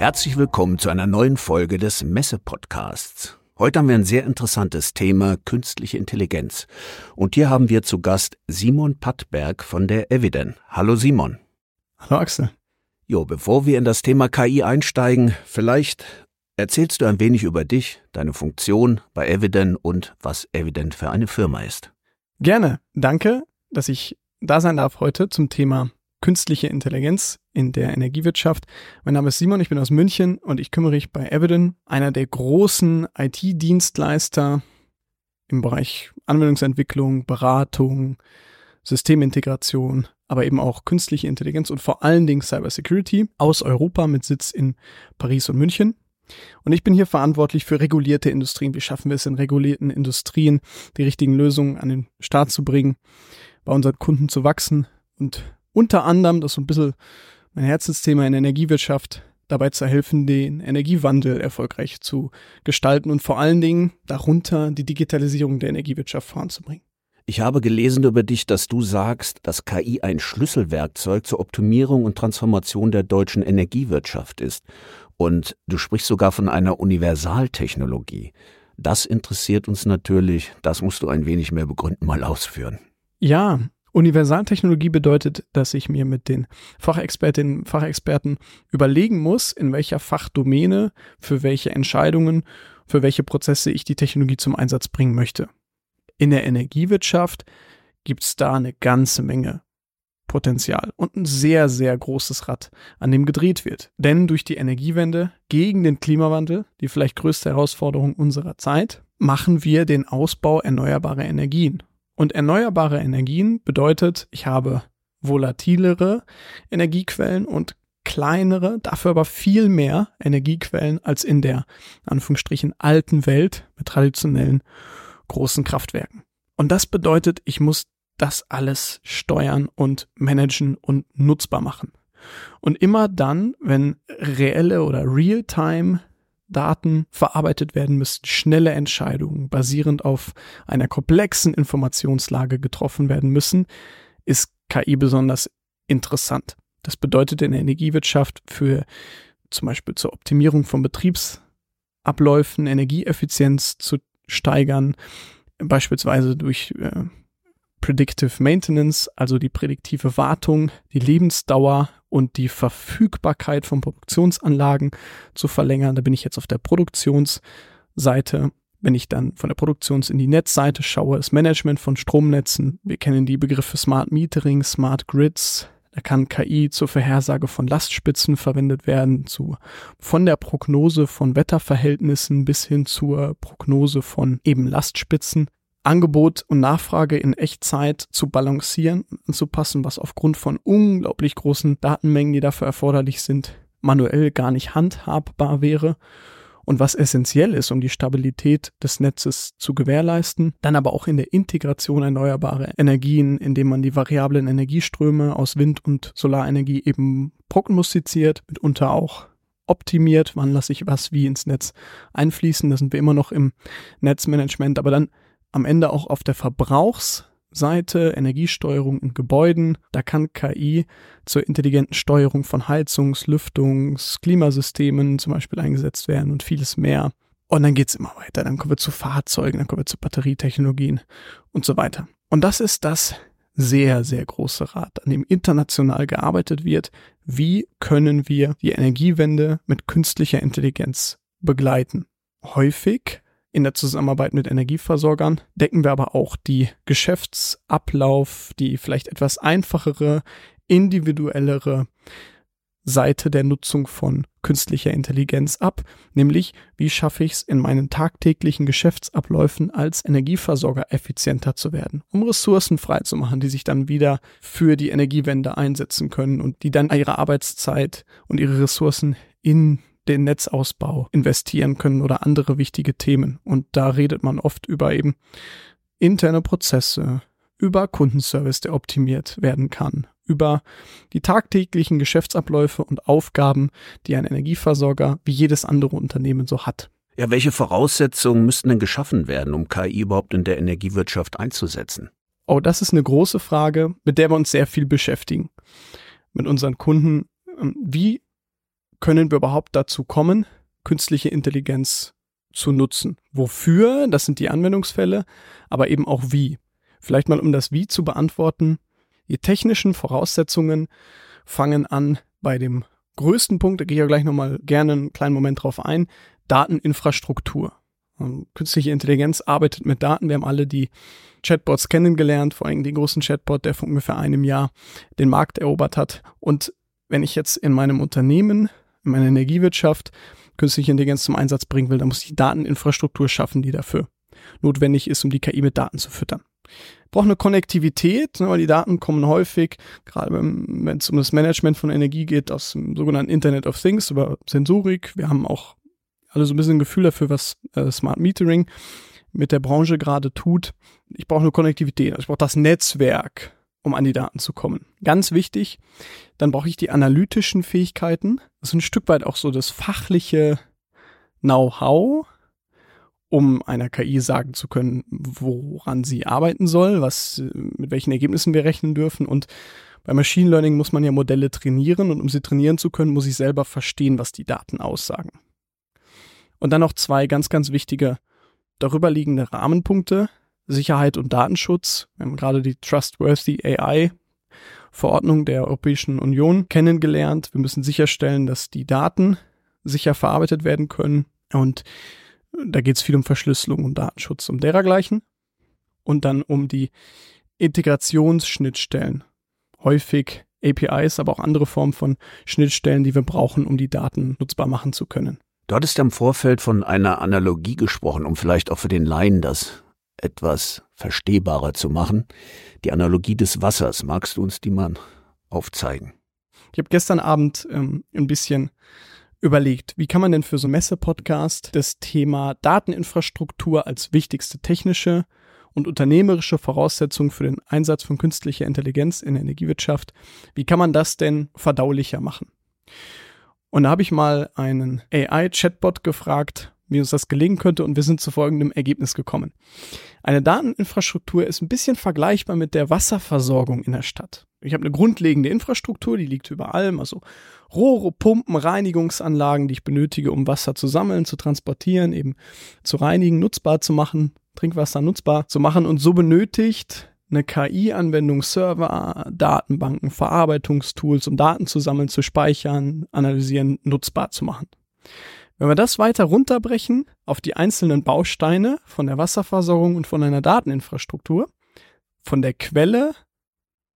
Herzlich willkommen zu einer neuen Folge des Messe-Podcasts. Heute haben wir ein sehr interessantes Thema, künstliche Intelligenz. Und hier haben wir zu Gast Simon Pattberg von der Eviden. Hallo Simon. Hallo Axel. Jo, bevor wir in das Thema KI einsteigen, vielleicht erzählst du ein wenig über dich, deine Funktion bei Eviden und was Eviden für eine Firma ist. Gerne. Danke, dass ich da sein darf heute zum Thema künstliche Intelligenz in der Energiewirtschaft. Mein Name ist Simon, ich bin aus München und ich kümmere mich bei Eviden, einer der großen IT-Dienstleister im Bereich Anwendungsentwicklung, Beratung, Systemintegration, aber eben auch künstliche Intelligenz und vor allen Dingen Cybersecurity aus Europa mit Sitz in Paris und München. Und ich bin hier verantwortlich für regulierte Industrien. Wie schaffen wir es in regulierten Industrien, die richtigen Lösungen an den Start zu bringen, bei unseren Kunden zu wachsen und unter anderem, das ist so ein bisschen mein Herzensthema in der Energiewirtschaft, dabei zu helfen, den Energiewandel erfolgreich zu gestalten und vor allen Dingen darunter die Digitalisierung der Energiewirtschaft voranzubringen. Ich habe gelesen über dich, dass du sagst, dass KI ein Schlüsselwerkzeug zur Optimierung und Transformation der deutschen Energiewirtschaft ist. Und du sprichst sogar von einer Universaltechnologie. Das interessiert uns natürlich. Das musst du ein wenig mehr begründen, mal ausführen. Ja, Universaltechnologie bedeutet, dass ich mir mit den Fachexpertinnen und Fachexperten überlegen muss, in welcher Fachdomäne, für welche Entscheidungen, für welche Prozesse ich die Technologie zum Einsatz bringen möchte. In der Energiewirtschaft gibt es da eine ganze Menge Potenzial und ein sehr, sehr großes Rad, an dem gedreht wird. Denn durch die Energiewende gegen den Klimawandel, die vielleicht größte Herausforderung unserer Zeit, machen wir den Ausbau erneuerbarer Energien. Und erneuerbare Energien bedeutet, ich habe volatilere Energiequellen und kleinere, dafür aber viel mehr Energiequellen als in der Anführungsstrichen alten Welt mit traditionellen großen Kraftwerken. Und das bedeutet, ich muss das alles steuern und managen und nutzbar machen. Und immer dann, wenn reelle oder real-time Daten verarbeitet werden müssen, schnelle Entscheidungen basierend auf einer komplexen Informationslage getroffen werden müssen, ist KI besonders interessant. Das bedeutet in der Energiewirtschaft für zum Beispiel zur Optimierung von Betriebsabläufen, Energieeffizienz zu steigern, beispielsweise durch äh, Predictive Maintenance, also die prädiktive Wartung, die Lebensdauer und die Verfügbarkeit von Produktionsanlagen zu verlängern. Da bin ich jetzt auf der Produktionsseite. Wenn ich dann von der Produktions- in die Netzseite schaue, das Management von Stromnetzen. Wir kennen die Begriffe Smart Metering, Smart Grids. Da kann KI zur Vorhersage von Lastspitzen verwendet werden, zu, von der Prognose von Wetterverhältnissen bis hin zur Prognose von eben Lastspitzen. Angebot und Nachfrage in Echtzeit zu balancieren und anzupassen, was aufgrund von unglaublich großen Datenmengen, die dafür erforderlich sind, manuell gar nicht handhabbar wäre und was essentiell ist, um die Stabilität des Netzes zu gewährleisten. Dann aber auch in der Integration erneuerbarer Energien, indem man die variablen Energieströme aus Wind- und Solarenergie eben prognostiziert, mitunter auch optimiert, wann lasse ich was wie ins Netz einfließen. Da sind wir immer noch im Netzmanagement, aber dann am Ende auch auf der Verbrauchsseite, Energiesteuerung in Gebäuden. Da kann KI zur intelligenten Steuerung von Heizungs-, Lüftungs-, Klimasystemen zum Beispiel eingesetzt werden und vieles mehr. Und dann geht's immer weiter. Dann kommen wir zu Fahrzeugen, dann kommen wir zu Batterietechnologien und so weiter. Und das ist das sehr, sehr große Rad, an dem international gearbeitet wird. Wie können wir die Energiewende mit künstlicher Intelligenz begleiten? Häufig in der Zusammenarbeit mit Energieversorgern. Decken wir aber auch die Geschäftsablauf, die vielleicht etwas einfachere, individuellere Seite der Nutzung von künstlicher Intelligenz ab, nämlich wie schaffe ich es in meinen tagtäglichen Geschäftsabläufen als Energieversorger effizienter zu werden, um Ressourcen freizumachen, die sich dann wieder für die Energiewende einsetzen können und die dann ihre Arbeitszeit und ihre Ressourcen in den Netzausbau investieren können oder andere wichtige Themen. Und da redet man oft über eben interne Prozesse, über Kundenservice, der optimiert werden kann, über die tagtäglichen Geschäftsabläufe und Aufgaben, die ein Energieversorger wie jedes andere Unternehmen so hat. Ja, welche Voraussetzungen müssten denn geschaffen werden, um KI überhaupt in der Energiewirtschaft einzusetzen? Oh, das ist eine große Frage, mit der wir uns sehr viel beschäftigen. Mit unseren Kunden. Ähm, wie können wir überhaupt dazu kommen, künstliche Intelligenz zu nutzen? Wofür? Das sind die Anwendungsfälle, aber eben auch wie. Vielleicht mal, um das Wie zu beantworten. Die technischen Voraussetzungen fangen an bei dem größten Punkt, da gehe ich ja gleich nochmal gerne einen kleinen Moment drauf ein, Dateninfrastruktur. Und künstliche Intelligenz arbeitet mit Daten. Wir haben alle die Chatbots kennengelernt, vor allem den großen Chatbot, der vor ungefähr einem Jahr den Markt erobert hat. Und wenn ich jetzt in meinem Unternehmen, in meiner Energiewirtschaft künstliche Intelligenz zum Einsatz bringen will, dann muss ich Dateninfrastruktur schaffen, die dafür notwendig ist, um die KI mit Daten zu füttern braucht eine Konnektivität, ne, weil die Daten kommen häufig, gerade wenn es um das Management von Energie geht, aus dem sogenannten Internet of Things über Sensorik. Wir haben auch alle so ein bisschen ein Gefühl dafür, was äh, Smart Metering mit der Branche gerade tut. Ich brauche eine Konnektivität, also ich brauche das Netzwerk, um an die Daten zu kommen. Ganz wichtig. Dann brauche ich die analytischen Fähigkeiten. Das ist ein Stück weit auch so das fachliche Know-how, um einer KI sagen zu können, woran sie arbeiten soll, was, mit welchen Ergebnissen wir rechnen dürfen. Und bei Machine Learning muss man ja Modelle trainieren und um sie trainieren zu können, muss ich selber verstehen, was die Daten aussagen. Und dann noch zwei ganz, ganz wichtige darüber liegende Rahmenpunkte. Sicherheit und Datenschutz. Wir haben gerade die Trustworthy AI Verordnung der Europäischen Union kennengelernt. Wir müssen sicherstellen, dass die Daten sicher verarbeitet werden können und da geht es viel um Verschlüsselung und Datenschutz, um derergleichen. Und dann um die Integrationsschnittstellen. Häufig APIs, aber auch andere Formen von Schnittstellen, die wir brauchen, um die Daten nutzbar machen zu können. Du hattest ja im Vorfeld von einer Analogie gesprochen, um vielleicht auch für den Laien das etwas verstehbarer zu machen. Die Analogie des Wassers. Magst du uns die mal aufzeigen? Ich habe gestern Abend ähm, ein bisschen überlegt, wie kann man denn für so Messe-Podcast das Thema Dateninfrastruktur als wichtigste technische und unternehmerische Voraussetzung für den Einsatz von künstlicher Intelligenz in der Energiewirtschaft, wie kann man das denn verdaulicher machen? Und da habe ich mal einen AI-Chatbot gefragt, wie uns das gelingen könnte und wir sind zu folgendem Ergebnis gekommen. Eine Dateninfrastruktur ist ein bisschen vergleichbar mit der Wasserversorgung in der Stadt. Ich habe eine grundlegende Infrastruktur, die liegt über allem, also Rohre, Pumpen, Reinigungsanlagen, die ich benötige, um Wasser zu sammeln, zu transportieren, eben zu reinigen, nutzbar zu machen, Trinkwasser nutzbar zu machen und so benötigt eine KI-Anwendung, Server, Datenbanken, Verarbeitungstools, um Daten zu sammeln, zu speichern, analysieren, nutzbar zu machen. Wenn wir das weiter runterbrechen auf die einzelnen Bausteine von der Wasserversorgung und von einer Dateninfrastruktur, von der Quelle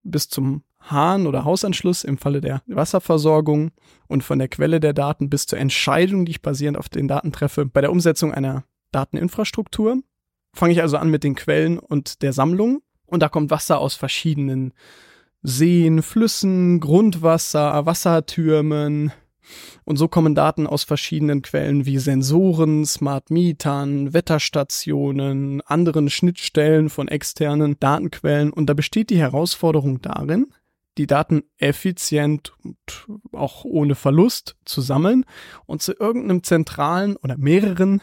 bis zum Hahn- oder Hausanschluss im Falle der Wasserversorgung und von der Quelle der Daten bis zur Entscheidung, die ich basierend auf den Daten treffe, bei der Umsetzung einer Dateninfrastruktur. Fange ich also an mit den Quellen und der Sammlung. Und da kommt Wasser aus verschiedenen Seen, Flüssen, Grundwasser, Wassertürmen, und so kommen Daten aus verschiedenen Quellen wie Sensoren, Smart Metern, Wetterstationen, anderen Schnittstellen von externen Datenquellen. Und da besteht die Herausforderung darin, die Daten effizient und auch ohne Verlust zu sammeln und zu irgendeinem zentralen oder mehreren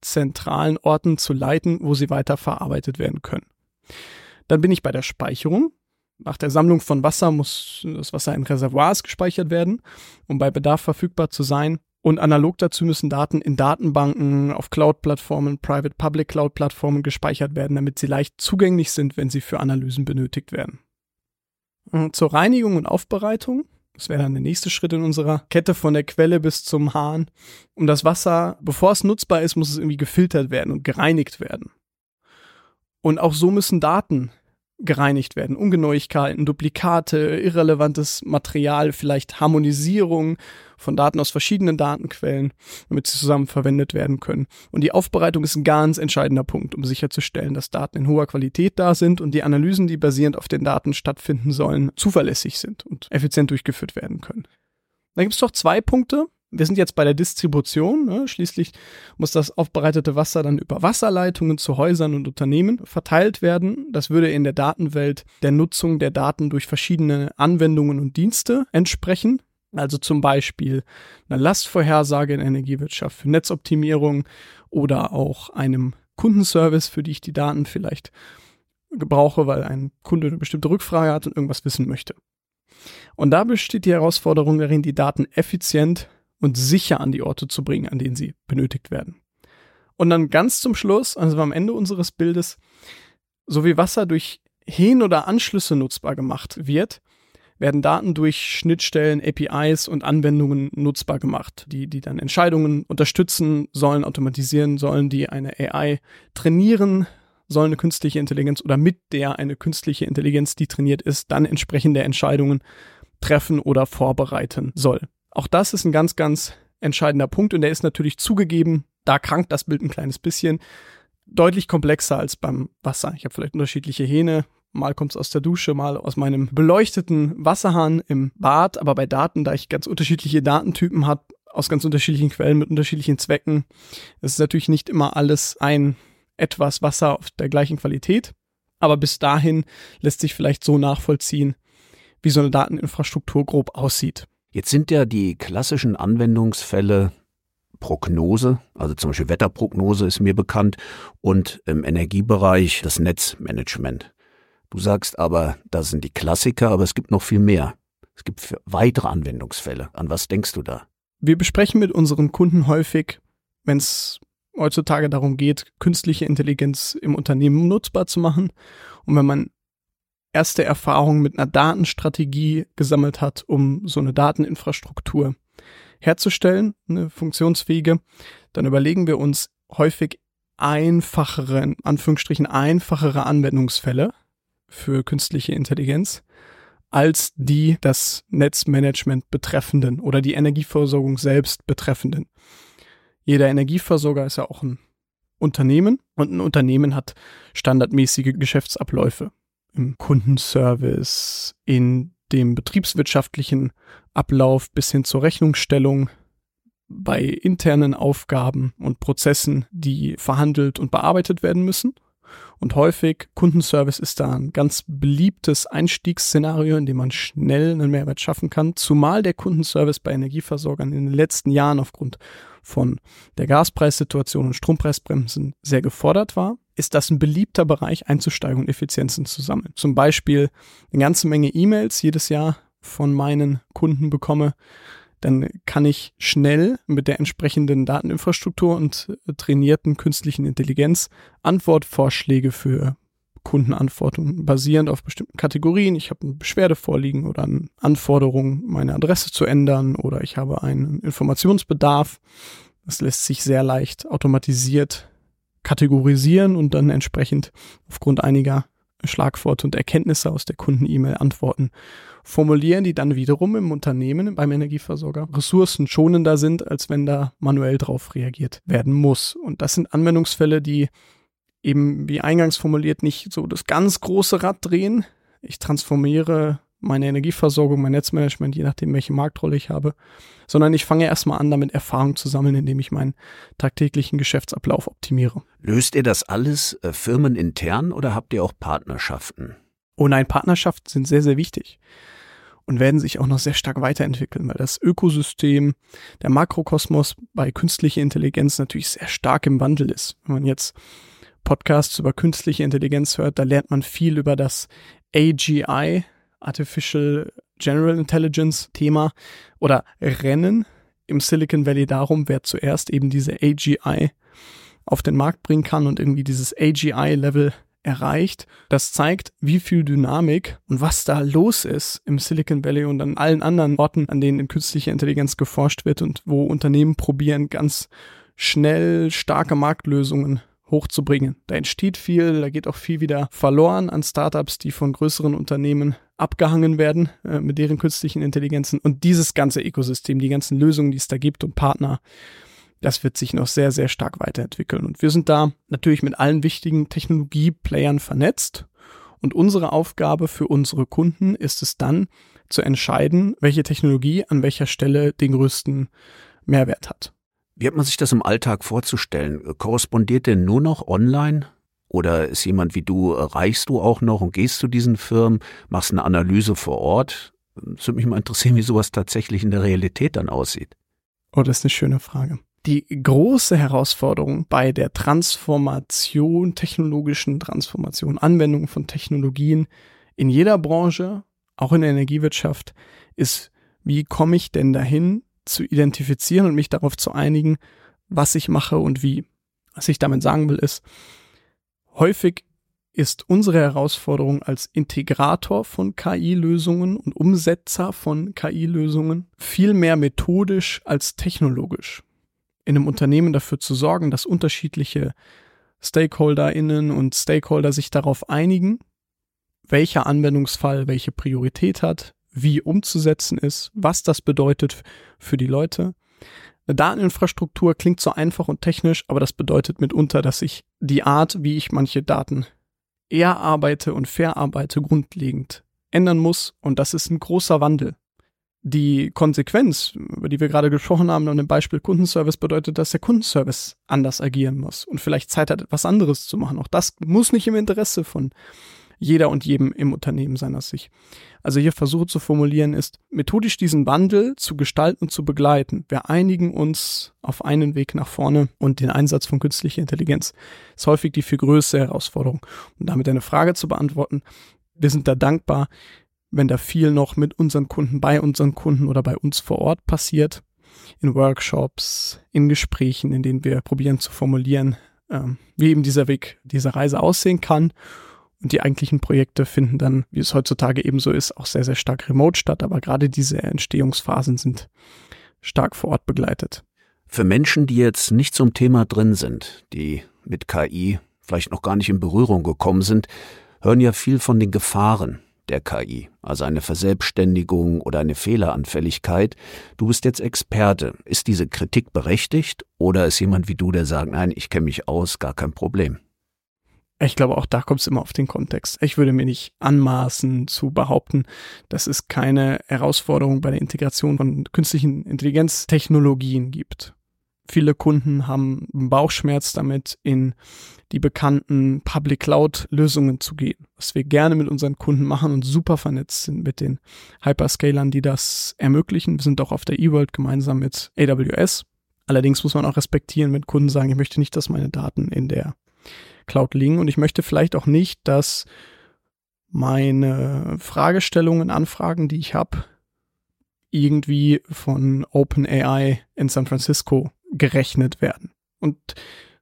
zentralen Orten zu leiten, wo sie weiter verarbeitet werden können. Dann bin ich bei der Speicherung. Nach der Sammlung von Wasser muss das Wasser in Reservoirs gespeichert werden, um bei Bedarf verfügbar zu sein. Und analog dazu müssen Daten in Datenbanken, auf Cloud-Plattformen, Private-Public-Cloud-Plattformen gespeichert werden, damit sie leicht zugänglich sind, wenn sie für Analysen benötigt werden. Zur Reinigung und Aufbereitung, das wäre dann der nächste Schritt in unserer Kette von der Quelle bis zum Hahn. Um das Wasser, bevor es nutzbar ist, muss es irgendwie gefiltert werden und gereinigt werden. Und auch so müssen Daten gereinigt werden. Ungenauigkeiten, Duplikate, irrelevantes Material, vielleicht Harmonisierung von Daten aus verschiedenen Datenquellen, damit sie zusammen verwendet werden können. Und die Aufbereitung ist ein ganz entscheidender Punkt, um sicherzustellen, dass Daten in hoher Qualität da sind und die Analysen, die basierend auf den Daten stattfinden sollen, zuverlässig sind und effizient durchgeführt werden können. Da gibt es doch zwei Punkte, Wir sind jetzt bei der Distribution. Ne? Schließlich muss das aufbereitete Wasser dann über Wasserleitungen zu Häusern und Unternehmen verteilt werden. Das würde in der Datenwelt der Nutzung der Daten durch verschiedene Anwendungen und Dienste entsprechen. Also zum Beispiel eine Lastvorhersage in Energiewirtschaft für Netzoptimierung oder auch einem Kundenservice, für die ich die Daten vielleicht gebrauche, weil ein Kunde eine bestimmte Rückfrage hat und irgendwas wissen möchte. Und da besteht die Herausforderung darin, die Daten effizient und sicher an die Orte zu bringen, an denen sie benötigt werden. Und dann ganz zum Schluss, also am Ende unseres Bildes, so wie Wasser durch Hähn oder Anschlüsse nutzbar gemacht wird, werden Daten durch Schnittstellen, APIs und Anwendungen nutzbar gemacht, die, die dann Entscheidungen unterstützen sollen, automatisieren sollen, die eine AI trainieren, soll eine künstliche Intelligenz oder mit der eine künstliche Intelligenz, die trainiert ist, dann entsprechende Entscheidungen treffen oder vorbereiten soll. Auch das ist ein ganz, ganz entscheidender Punkt und der ist natürlich zugegeben, da krankt das Bild ein kleines bisschen, deutlich komplexer als beim Wasser. Ich habe vielleicht unterschiedliche Hähne, mal kommt es aus der Dusche, mal aus meinem beleuchteten Wasserhahn im Bad, aber bei Daten, da ich ganz unterschiedliche Datentypen habe, aus ganz unterschiedlichen Quellen mit unterschiedlichen Zwecken, ist natürlich nicht immer alles ein etwas Wasser auf der gleichen Qualität. Aber bis dahin lässt sich vielleicht so nachvollziehen, wie so eine Dateninfrastruktur grob aussieht. Jetzt sind ja die klassischen Anwendungsfälle Prognose, also zum Beispiel Wetterprognose ist mir bekannt und im Energiebereich das Netzmanagement. Du sagst aber, das sind die Klassiker, aber es gibt noch viel mehr. Es gibt weitere Anwendungsfälle. An was denkst du da? Wir besprechen mit unseren Kunden häufig, wenn es heutzutage darum geht, künstliche Intelligenz im Unternehmen nutzbar zu machen. Und wenn man erste Erfahrungen mit einer Datenstrategie gesammelt hat, um so eine Dateninfrastruktur herzustellen, eine funktionsfähige, dann überlegen wir uns häufig einfachere, in Anführungsstrichen einfachere Anwendungsfälle für künstliche Intelligenz als die das Netzmanagement betreffenden oder die Energieversorgung selbst betreffenden. Jeder Energieversorger ist ja auch ein Unternehmen und ein Unternehmen hat standardmäßige Geschäftsabläufe im Kundenservice, in dem betriebswirtschaftlichen Ablauf bis hin zur Rechnungsstellung, bei internen Aufgaben und Prozessen, die verhandelt und bearbeitet werden müssen. Und häufig Kundenservice ist da ein ganz beliebtes Einstiegsszenario, in dem man schnell einen Mehrwert schaffen kann, zumal der Kundenservice bei Energieversorgern in den letzten Jahren aufgrund von der Gaspreissituation und Strompreisbremsen sehr gefordert war, ist das ein beliebter Bereich einzusteigen und Effizienzen zu sammeln. Zum Beispiel eine ganze Menge E-Mails jedes Jahr von meinen Kunden bekomme, dann kann ich schnell mit der entsprechenden Dateninfrastruktur und trainierten künstlichen Intelligenz Antwortvorschläge für Kundenantworten basierend auf bestimmten Kategorien. Ich habe eine Beschwerde vorliegen oder eine Anforderung, meine Adresse zu ändern oder ich habe einen Informationsbedarf. Das lässt sich sehr leicht automatisiert kategorisieren und dann entsprechend aufgrund einiger Schlagworte und Erkenntnisse aus der Kunden-E-Mail antworten formulieren, die dann wiederum im Unternehmen, beim Energieversorger, ressourcenschonender sind, als wenn da manuell drauf reagiert werden muss. Und das sind Anwendungsfälle, die eben, wie eingangs formuliert, nicht so das ganz große Rad drehen. Ich transformiere meine Energieversorgung, mein Netzmanagement, je nachdem, welche Marktrolle ich habe, sondern ich fange erstmal an, damit Erfahrung zu sammeln, indem ich meinen tagtäglichen Geschäftsablauf optimiere. Löst ihr das alles äh, firmenintern oder habt ihr auch Partnerschaften? Oh nein, Partnerschaften sind sehr, sehr wichtig und werden sich auch noch sehr stark weiterentwickeln, weil das Ökosystem, der Makrokosmos bei künstlicher Intelligenz natürlich sehr stark im Wandel ist. Wenn man jetzt Podcasts über künstliche Intelligenz hört, da lernt man viel über das AGI, Artificial General Intelligence Thema oder Rennen im Silicon Valley darum, wer zuerst eben diese AGI auf den Markt bringen kann und irgendwie dieses AGI-Level erreicht. Das zeigt, wie viel Dynamik und was da los ist im Silicon Valley und an allen anderen Orten, an denen in künstlicher Intelligenz geforscht wird und wo Unternehmen probieren, ganz schnell starke Marktlösungen hochzubringen. Da entsteht viel, da geht auch viel wieder verloren an Startups, die von größeren Unternehmen abgehangen werden äh, mit deren künstlichen Intelligenzen und dieses ganze Ökosystem, die ganzen Lösungen, die es da gibt und Partner, das wird sich noch sehr, sehr stark weiterentwickeln. Und wir sind da natürlich mit allen wichtigen Technologieplayern vernetzt. Und unsere Aufgabe für unsere Kunden ist es dann zu entscheiden, welche Technologie an welcher Stelle den größten Mehrwert hat. Wie hat man sich das im Alltag vorzustellen? Korrespondiert denn nur noch online? Oder ist jemand wie du, reichst du auch noch und gehst zu diesen Firmen, machst eine Analyse vor Ort? Es würde mich mal interessieren, wie sowas tatsächlich in der Realität dann aussieht. Oh, das ist eine schöne Frage. Die große Herausforderung bei der Transformation, technologischen Transformation, Anwendung von Technologien in jeder Branche, auch in der Energiewirtschaft, ist, wie komme ich denn dahin, zu identifizieren und mich darauf zu einigen, was ich mache und wie. Was ich damit sagen will, ist, häufig ist unsere Herausforderung als Integrator von KI-Lösungen und Umsetzer von KI-Lösungen viel mehr methodisch als technologisch. In einem Unternehmen dafür zu sorgen, dass unterschiedliche StakeholderInnen und Stakeholder sich darauf einigen, welcher Anwendungsfall welche Priorität hat, wie umzusetzen ist, was das bedeutet für die Leute. Eine Dateninfrastruktur klingt so einfach und technisch, aber das bedeutet mitunter, dass ich die Art, wie ich manche Daten erarbeite und verarbeite, grundlegend ändern muss. Und das ist ein großer Wandel. Die Konsequenz, über die wir gerade gesprochen haben, und im Beispiel Kundenservice bedeutet, dass der Kundenservice anders agieren muss und vielleicht Zeit hat, etwas anderes zu machen. Auch das muss nicht im Interesse von jeder und jedem im Unternehmen sein aus sich. Also hier versuche zu formulieren ist, methodisch diesen Wandel zu gestalten und zu begleiten. Wir einigen uns auf einen Weg nach vorne und den Einsatz von künstlicher Intelligenz ist häufig die viel größere Herausforderung. Um damit eine Frage zu beantworten, wir sind da dankbar, wenn da viel noch mit unseren Kunden, bei unseren Kunden oder bei uns vor Ort passiert, in Workshops, in Gesprächen, in denen wir probieren zu formulieren, ähm, wie eben dieser Weg, diese Reise aussehen kann und die eigentlichen Projekte finden dann, wie es heutzutage eben so ist, auch sehr, sehr stark remote statt. Aber gerade diese Entstehungsphasen sind stark vor Ort begleitet. Für Menschen, die jetzt nicht zum Thema drin sind, die mit KI vielleicht noch gar nicht in Berührung gekommen sind, hören ja viel von den Gefahren der KI, also eine Verselbstständigung oder eine Fehleranfälligkeit. Du bist jetzt Experte. Ist diese Kritik berechtigt oder ist jemand wie du, der sagt, nein, ich kenne mich aus, gar kein Problem? Ich glaube, auch da kommt es immer auf den Kontext. Ich würde mir nicht anmaßen zu behaupten, dass es keine Herausforderung bei der Integration von künstlichen Intelligenztechnologien gibt. Viele Kunden haben Bauchschmerz damit, in die bekannten Public Cloud Lösungen zu gehen, was wir gerne mit unseren Kunden machen und super vernetzt sind mit den Hyperscalern, die das ermöglichen. Wir sind auch auf der eWorld gemeinsam mit AWS. Allerdings muss man auch respektieren, wenn Kunden sagen, ich möchte nicht, dass meine Daten in der Cloud liegen und ich möchte vielleicht auch nicht, dass meine Fragestellungen, Anfragen, die ich habe, irgendwie von OpenAI in San Francisco gerechnet werden. Und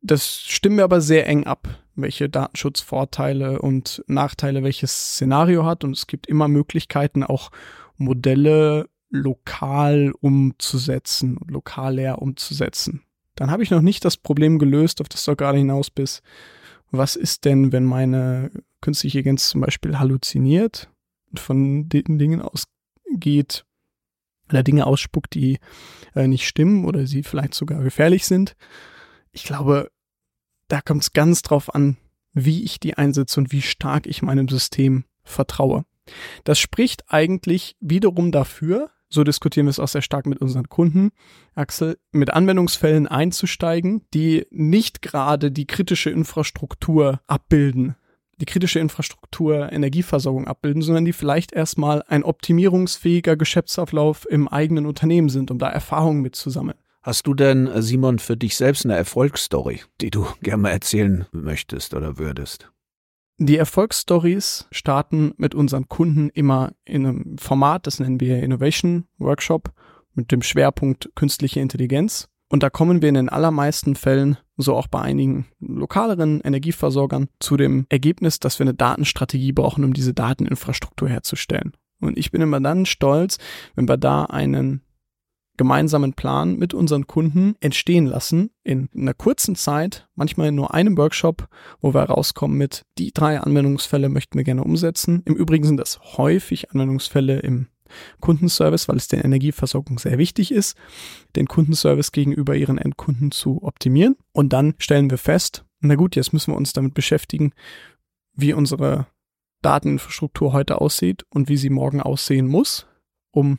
das stimmen wir aber sehr eng ab, welche Datenschutzvorteile und Nachteile welches Szenario hat. Und es gibt immer Möglichkeiten, auch Modelle lokal umzusetzen, lokal leer umzusetzen. Dann habe ich noch nicht das Problem gelöst, auf das du gerade hinaus bist, was ist denn, wenn meine künstliche Intelligenz zum Beispiel halluziniert und von den Dingen ausgeht oder Dinge ausspuckt, die äh, nicht stimmen oder sie vielleicht sogar gefährlich sind. Ich glaube, da kommt es ganz drauf an, wie ich die einsetze und wie stark ich meinem System vertraue. Das spricht eigentlich wiederum dafür, so diskutieren wir es auch sehr stark mit unseren Kunden, Axel, mit Anwendungsfällen einzusteigen, die nicht gerade die kritische Infrastruktur abbilden, die kritische Infrastruktur Energieversorgung abbilden, sondern die vielleicht erstmal ein optimierungsfähiger Geschäftsablauf im eigenen Unternehmen sind, um da Erfahrungen mitzusammeln. Hast du denn, Simon, für dich selbst eine Erfolgsstory, die du gerne mal erzählen möchtest oder würdest? Die Erfolgsstories starten mit unseren Kunden immer in einem Format, das nennen wir Innovation Workshop mit dem Schwerpunkt künstliche Intelligenz. Und da kommen wir in den allermeisten Fällen, so auch bei einigen lokaleren Energieversorgern, zu dem Ergebnis, dass wir eine Datenstrategie brauchen, um diese Dateninfrastruktur herzustellen. Und ich bin immer dann stolz, wenn wir da einen gemeinsamen Plan mit unseren Kunden entstehen lassen in einer kurzen Zeit, manchmal in nur einem Workshop, wo wir rauskommen mit, die drei Anwendungsfälle möchten wir gerne umsetzen. Im Übrigen sind das häufig Anwendungsfälle im Kundenservice, weil es der Energieversorgung sehr wichtig ist, den Kundenservice gegenüber ihren Endkunden zu optimieren. Und dann stellen wir fest, na gut, jetzt müssen wir uns damit beschäftigen, wie unsere Dateninfrastruktur heute aussieht und wie sie morgen aussehen muss, um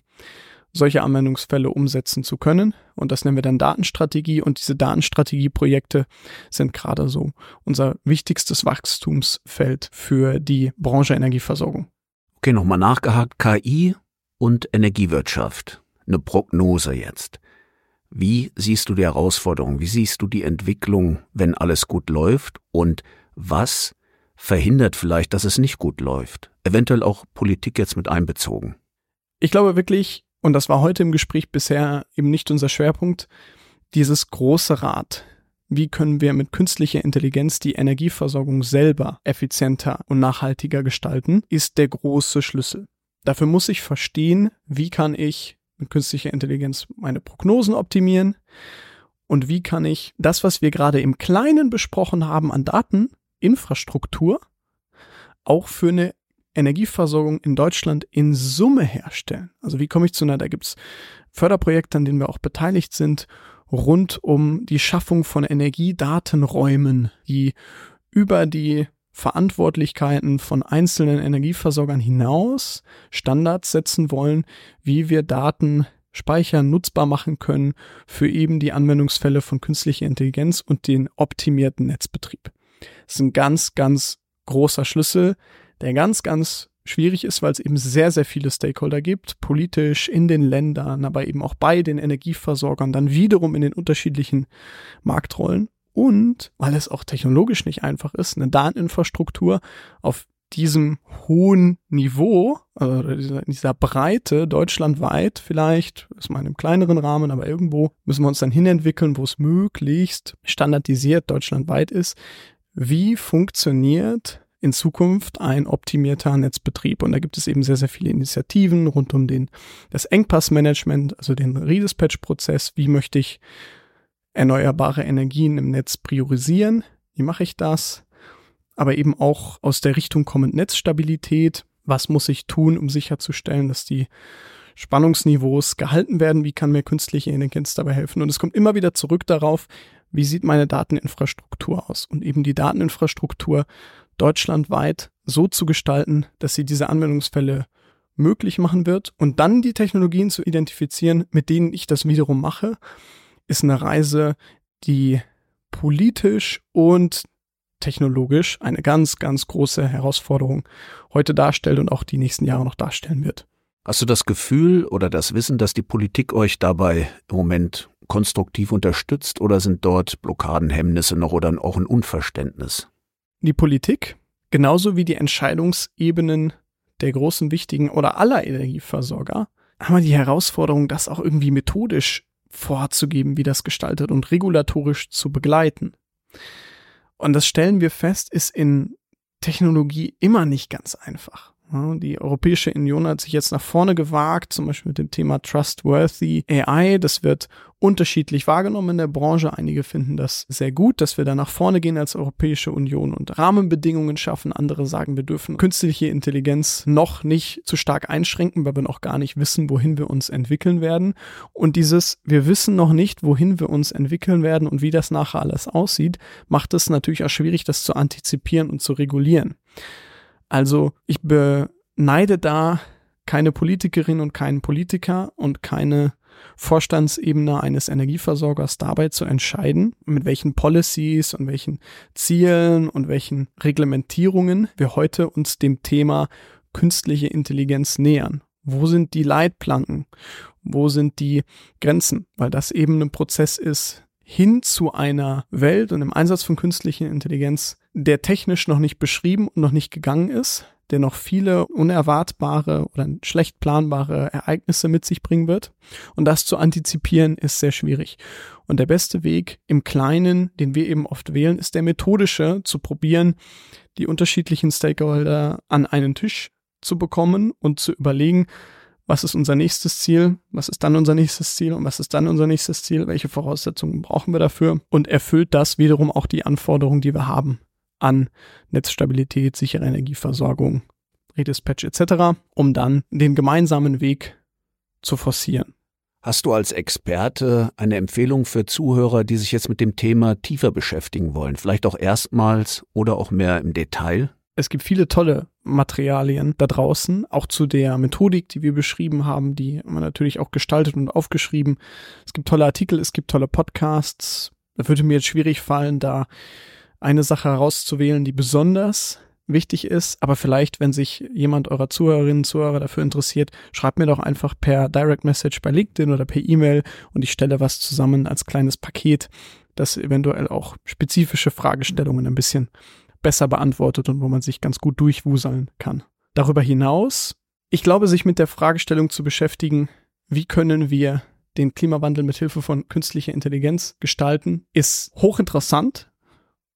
solche Anwendungsfälle umsetzen zu können. Und das nennen wir dann Datenstrategie. Und diese Datenstrategieprojekte sind gerade so unser wichtigstes Wachstumsfeld für die Branche Energieversorgung. Okay, nochmal nachgehakt. KI und Energiewirtschaft. Eine Prognose jetzt. Wie siehst du die Herausforderung? Wie siehst du die Entwicklung, wenn alles gut läuft? Und was verhindert vielleicht, dass es nicht gut läuft? Eventuell auch Politik jetzt mit einbezogen. Ich glaube wirklich, und das war heute im Gespräch bisher eben nicht unser Schwerpunkt, dieses große Rad. Wie können wir mit künstlicher Intelligenz die Energieversorgung selber effizienter und nachhaltiger gestalten, ist der große Schlüssel. Dafür muss ich verstehen, wie kann ich mit künstlicher Intelligenz meine Prognosen optimieren und wie kann ich das, was wir gerade im Kleinen besprochen haben an Dateninfrastruktur, auch für eine Energieversorgung in Deutschland in Summe herstellen. Also wie komme ich zu einer, da gibt's Förderprojekte, an denen wir auch beteiligt sind, rund um die Schaffung von Energiedatenräumen, die über die Verantwortlichkeiten von einzelnen Energieversorgern hinaus Standards setzen wollen, wie wir Daten speichern, nutzbar machen können für eben die Anwendungsfälle von künstlicher Intelligenz und den optimierten Netzbetrieb. Das ist ein ganz, ganz großer Schlüssel, der ganz, ganz schwierig ist, weil es eben sehr, sehr viele Stakeholder gibt, politisch in den Ländern, aber eben auch bei den Energieversorgern, dann wiederum in den unterschiedlichen Marktrollen und weil es auch technologisch nicht einfach ist, eine Dateninfrastruktur auf diesem hohen Niveau, also dieser, dieser Breite, deutschlandweit vielleicht, ist mal in einem kleineren Rahmen, aber irgendwo müssen wir uns dann hinentwickeln, wo es möglichst standardisiert deutschlandweit ist. Wie funktioniert in Zukunft ein optimierter Netzbetrieb. Und da gibt es eben sehr, sehr viele Initiativen rund um den, das Engpassmanagement, also den Redispatch-Prozess. Wie möchte ich erneuerbare Energien im Netz priorisieren? Wie mache ich das? Aber eben auch aus der Richtung kommend Netzstabilität. Was muss ich tun, um sicherzustellen, dass die Spannungsniveaus gehalten werden? Wie kann mir künstliche Intelligenz dabei helfen? Und es kommt immer wieder zurück darauf, wie sieht meine Dateninfrastruktur aus? Und eben die Dateninfrastruktur deutschlandweit so zu gestalten, dass sie diese Anwendungsfälle möglich machen wird und dann die Technologien zu identifizieren, mit denen ich das wiederum mache, ist eine Reise, die politisch und technologisch eine ganz, ganz große Herausforderung heute darstellt und auch die nächsten Jahre noch darstellen wird. Hast du das Gefühl oder das Wissen, dass die Politik euch dabei im Moment konstruktiv unterstützt oder sind dort Blockaden, Hemmnisse noch oder auch ein Unverständnis? Die Politik, genauso wie die Entscheidungsebenen der großen, wichtigen oder aller Energieversorger, haben wir die Herausforderung, das auch irgendwie methodisch vorzugeben, wie das gestaltet und regulatorisch zu begleiten. Und das stellen wir fest, ist in Technologie immer nicht ganz einfach. Die Europäische Union hat sich jetzt nach vorne gewagt, zum Beispiel mit dem Thema Trustworthy AI. Das wird unterschiedlich wahrgenommen in der Branche. Einige finden das sehr gut, dass wir da nach vorne gehen als Europäische Union und Rahmenbedingungen schaffen. Andere sagen, wir dürfen künstliche Intelligenz noch nicht zu stark einschränken, weil wir noch gar nicht wissen, wohin wir uns entwickeln werden. Und dieses, wir wissen noch nicht, wohin wir uns entwickeln werden und wie das nachher alles aussieht, macht es natürlich auch schwierig, das zu antizipieren und zu regulieren. Also ich beneide da keine Politikerin und keinen Politiker und keine Vorstandsebene eines Energieversorgers dabei zu entscheiden, mit welchen Policies und welchen Zielen und welchen Reglementierungen wir heute uns dem Thema künstliche Intelligenz nähern. Wo sind die Leitplanken? Wo sind die Grenzen? Weil das eben ein Prozess ist hin zu einer Welt und im Einsatz von künstlicher Intelligenz, der technisch noch nicht beschrieben und noch nicht gegangen ist, der noch viele unerwartbare oder schlecht planbare Ereignisse mit sich bringen wird. Und das zu antizipieren ist sehr schwierig. Und der beste Weg im Kleinen, den wir eben oft wählen, ist der methodische, zu probieren, die unterschiedlichen Stakeholder an einen Tisch zu bekommen und zu überlegen, was ist unser nächstes Ziel, was ist dann unser nächstes Ziel und was ist dann unser nächstes Ziel, welche Voraussetzungen brauchen wir dafür und erfüllt das wiederum auch die Anforderungen, die wir haben an Netzstabilität, sichere Energieversorgung, Redispatch etc., um dann den gemeinsamen Weg zu forcieren. Hast du als Experte eine Empfehlung für Zuhörer, die sich jetzt mit dem Thema tiefer beschäftigen wollen, vielleicht auch erstmals oder auch mehr im Detail? Es gibt viele tolle Materialien da draußen, auch zu der Methodik, die wir beschrieben haben, die wir natürlich auch gestaltet und aufgeschrieben. Es gibt tolle Artikel, es gibt tolle Podcasts. Da würde mir jetzt schwierig fallen, da eine Sache herauszuwählen, die besonders wichtig ist. Aber vielleicht, wenn sich jemand eurer Zuhörerinnen und Zuhörer dafür interessiert, schreibt mir doch einfach per Direct Message bei LinkedIn oder per E-Mail und ich stelle was zusammen als kleines Paket, das eventuell auch spezifische Fragestellungen ein bisschen besser beantwortet und wo man sich ganz gut durchwuseln kann. Darüber hinaus, ich glaube, sich mit der Fragestellung zu beschäftigen, wie können wir den Klimawandel mit Hilfe von künstlicher Intelligenz gestalten, ist hochinteressant,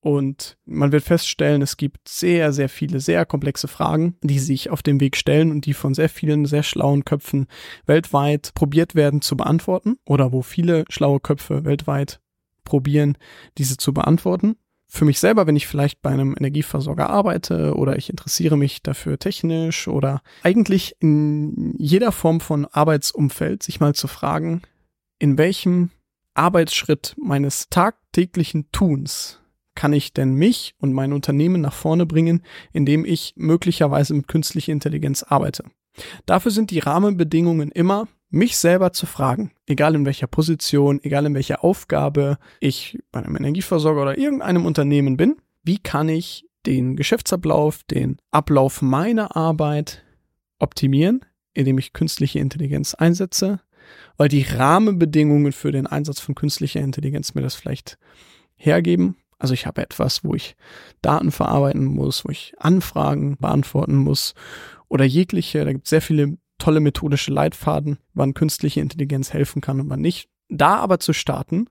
und man wird feststellen, es gibt sehr, sehr viele, sehr komplexe Fragen, die sich auf dem Weg stellen und die von sehr vielen, sehr schlauen Köpfen weltweit probiert werden zu beantworten oder wo viele schlaue Köpfe weltweit probieren, diese zu beantworten. Für mich selber, wenn ich vielleicht bei einem Energieversorger arbeite oder ich interessiere mich dafür technisch oder eigentlich in jeder Form von Arbeitsumfeld, sich mal zu fragen, in welchem Arbeitsschritt meines tagtäglichen Tuns kann ich denn mich und mein Unternehmen nach vorne bringen, indem ich möglicherweise mit künstlicher Intelligenz arbeite? Dafür sind die Rahmenbedingungen immer, mich selber zu fragen, egal in welcher Position, egal in welcher Aufgabe ich bei einem Energieversorger oder irgendeinem Unternehmen bin, wie kann ich den Geschäftsablauf, den Ablauf meiner Arbeit optimieren, indem ich künstliche Intelligenz einsetze, weil die Rahmenbedingungen für den Einsatz von künstlicher Intelligenz mir das vielleicht hergeben. Also ich habe etwas, wo ich Daten verarbeiten muss, wo ich Anfragen beantworten muss oder jegliche, da gibt es sehr viele tolle methodische Leitfaden, wann künstliche Intelligenz helfen kann und wann nicht. Da aber zu starten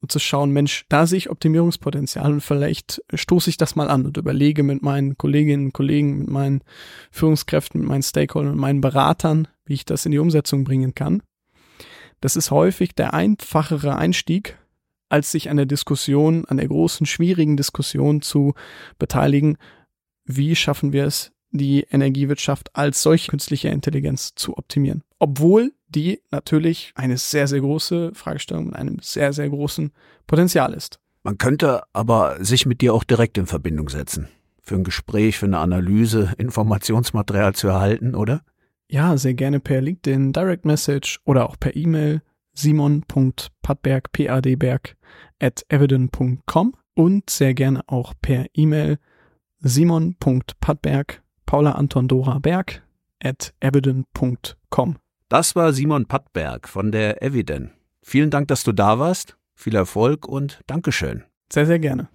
und zu schauen, Mensch, da sehe ich Optimierungspotenzial und vielleicht stoße ich das mal an und überlege mit meinen Kolleginnen und Kollegen, mit meinen Führungskräften, mit meinen Stakeholdern, mit meinen Beratern, wie ich das in die Umsetzung bringen kann. Das ist häufig der einfachere Einstieg, als sich an der Diskussion, an der großen, schwierigen Diskussion zu beteiligen, wie schaffen wir es, die Energiewirtschaft als solche künstliche Intelligenz zu optimieren. Obwohl die natürlich eine sehr, sehr große Fragestellung mit einem sehr, sehr großen Potenzial ist. Man könnte aber sich mit dir auch direkt in Verbindung setzen. Für ein Gespräch, für eine Analyse, Informationsmaterial zu erhalten, oder? Ja, sehr gerne per LinkedIn, Direct Message oder auch per E-Mail simon.padberg, padberg at evident.com und sehr gerne auch per E-Mail simon.padberg, Paula Anton Dora Berg at evident.com. Das war Simon Padberg von der Evident. Vielen Dank, dass du da warst. Viel Erfolg und Dankeschön. Sehr, sehr gerne.